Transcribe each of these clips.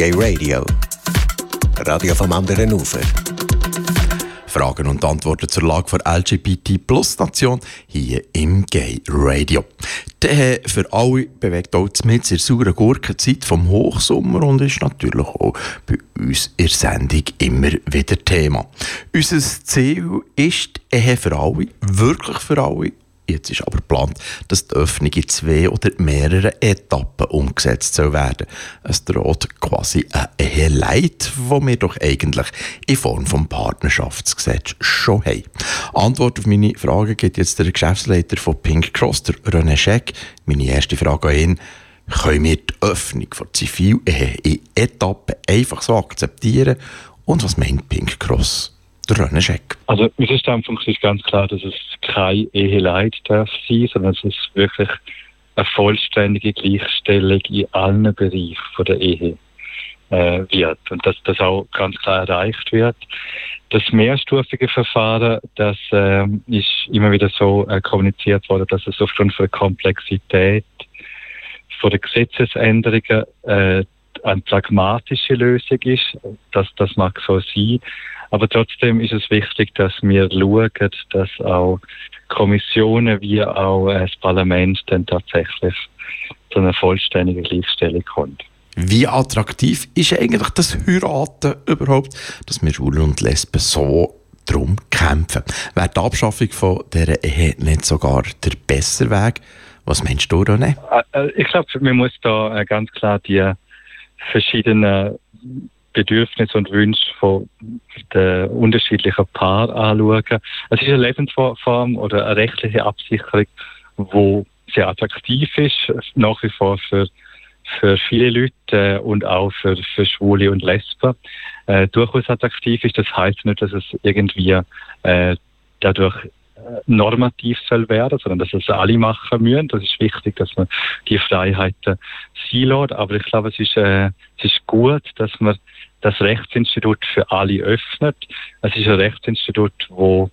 Gay Radio. Radio vom anderen Ufer. Fragen und Antworten zur Lage der LGBT-Plus-Nation hier im Gay Radio. Der für alle bewegt auch mit der sauren Gurkenzeit vom Hochsommer und ist natürlich auch bei uns in der Sendung immer wieder Thema. Unser Ziel ist Ehe für alle, wirklich für alle Jetzt ist aber geplant, dass die Öffnung in zwei oder mehreren Etappen umgesetzt soll werden. Es droht quasi ein Eheleid, wo wir doch eigentlich in Form des Partnerschaftsgesetzes schon haben. Antwort auf meine Frage gibt jetzt der Geschäftsleiter von Pink Cross, der René Scheck. Meine erste Frage an ihn. Können wir die Öffnung von Zivilehe in Etappen einfach so akzeptieren? Und was meint Pink Cross? Der. Also unser Standpunkt ist ganz klar, dass es kein Eheleid darf sein, sondern es ist wirklich eine vollständige Gleichstellung in allen Bereichen der Ehe äh, wird und dass das auch ganz klar erreicht wird. Das mehrstufige Verfahren, das äh, ist immer wieder so äh, kommuniziert worden, dass es aufgrund von der Komplexität von der Gesetzesänderungen äh, eine pragmatische Lösung ist. Das, das mag so sein. Aber trotzdem ist es wichtig, dass wir schauen, dass auch Kommissionen wie auch das Parlament dann tatsächlich zu einer vollständigen Gleichstellung kommt. Wie attraktiv ist eigentlich das Heiraten überhaupt, dass wir Schwulen und Lesben so darum kämpfen? Wäre die Abschaffung von dieser Ehe nicht sogar der bessere Weg? Was meinst du, René? Äh, äh, ich glaube, man muss da äh, ganz klar die verschiedenen Bedürfnisse und Wünsche von den unterschiedlichen Paaren anschauen. Es ist eine Lebensform oder eine rechtliche Absicherung, die sehr attraktiv ist, nach wie vor für, für viele Leute äh, und auch für, für Schwule und Lesben. Äh, durchaus attraktiv ist. Das heißt nicht, dass es irgendwie äh, dadurch normativ soll werden, sondern dass es alle machen müssen. Das ist wichtig, dass man die Freiheiten sein lässt. Aber ich glaube, es ist, äh, es ist gut, dass man das Rechtsinstitut für alle öffnet. Es ist ein Rechtsinstitut, wo,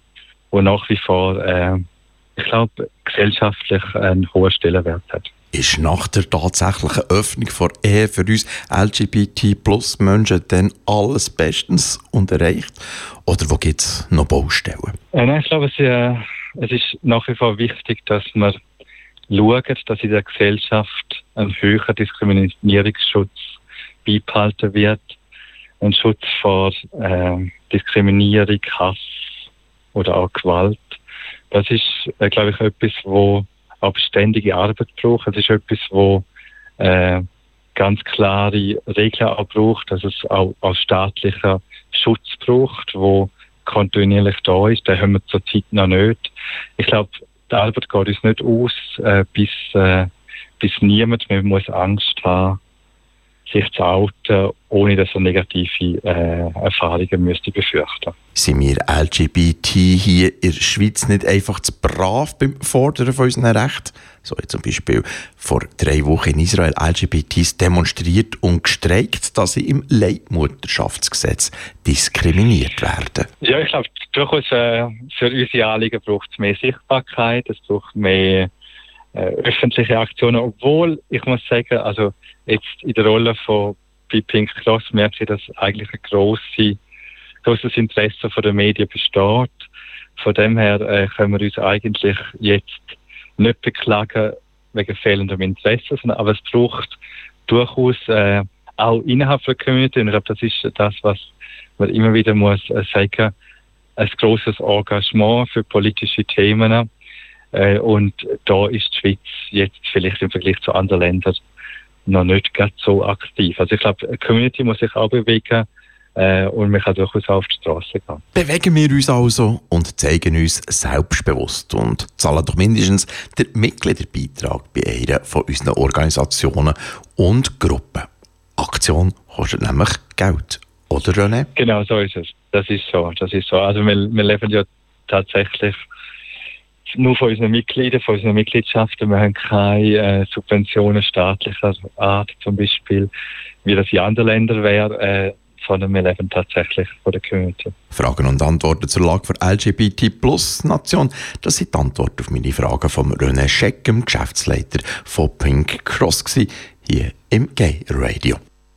wo nach wie vor, äh, ich glaube, gesellschaftlich einen hohen Stellenwert hat ist nach der tatsächlichen Öffnung von Ehe für uns LGBT-Plus-Menschen dann alles bestens und erreicht? Oder wo gibt es noch Baustellen? Äh, nein, ich glaube, es, äh, es ist nach wie vor wichtig, dass man schaut, dass in der Gesellschaft ein höherer Diskriminierungsschutz beibehalten wird. Ein Schutz vor äh, Diskriminierung, Hass oder auch Gewalt. Das ist, äh, glaube ich, etwas, wo aber ständige Arbeit braucht. Es ist etwas, wo äh, ganz klare Regeln auch braucht, dass es auch als staatlicher Schutz braucht, wo kontinuierlich da ist. Den haben wir zurzeit noch nicht. Ich glaube, die Arbeit geht uns nicht aus, äh, bis, äh, bis niemand mehr muss Angst haben sich zu outen, ohne dass er negative äh, Erfahrungen müsste befürchten Sind wir LGBT hier in der Schweiz nicht einfach zu brav beim Fordern von unseren Rechten? So jetzt zum Beispiel vor drei Wochen in Israel LGBTs demonstriert und gestreikt, dass sie im Leitmutterschaftsgesetz diskriminiert werden. Ja, ich glaube, durchaus äh, für unsere Anliegen braucht es mehr Sichtbarkeit, es braucht mehr äh, öffentliche Aktionen, obwohl ich muss sagen, also jetzt in der Rolle von bei Pink Cross merke ich, dass eigentlich ein grosse, grosses Interesse von den Medien besteht. Von dem her äh, können wir uns eigentlich jetzt nicht beklagen wegen fehlendem Interesse, sondern, aber es braucht durchaus äh, auch innerhalb der Community, und ich glaube, das ist das, was man immer wieder muss äh, sagen, ein großes Engagement für politische Themen. Äh, und da ist die Schweiz jetzt vielleicht im Vergleich zu anderen Ländern noch nicht ganz so aktiv. Also ich glaube, die Community muss sich auch bewegen äh, und man kann durchaus auch auf die Straße gehen. Bewegen wir uns also und zeigen uns selbstbewusst und zahlen doch mindestens den Mitgliederbeitrag bei einer von unseren Organisationen und Gruppen. Aktion kostet nämlich Geld, oder René? Genau, so ist es. Das ist so. Das ist so. Also wir, wir leben ja tatsächlich nur von unseren Mitgliedern, von unseren Mitgliedschaften. Wir haben keine äh, Subventionen staatlicher Art, zum Beispiel, wie das in anderen Ländern wäre, äh, sondern wir leben tatsächlich von der Community. Fragen und Antworten zur Lage der LGBT-Plus-Nation. Das sind die Antworten auf meine Fragen von René Scheck, dem Geschäftsleiter von Pink Cross, hier im Gay Radio.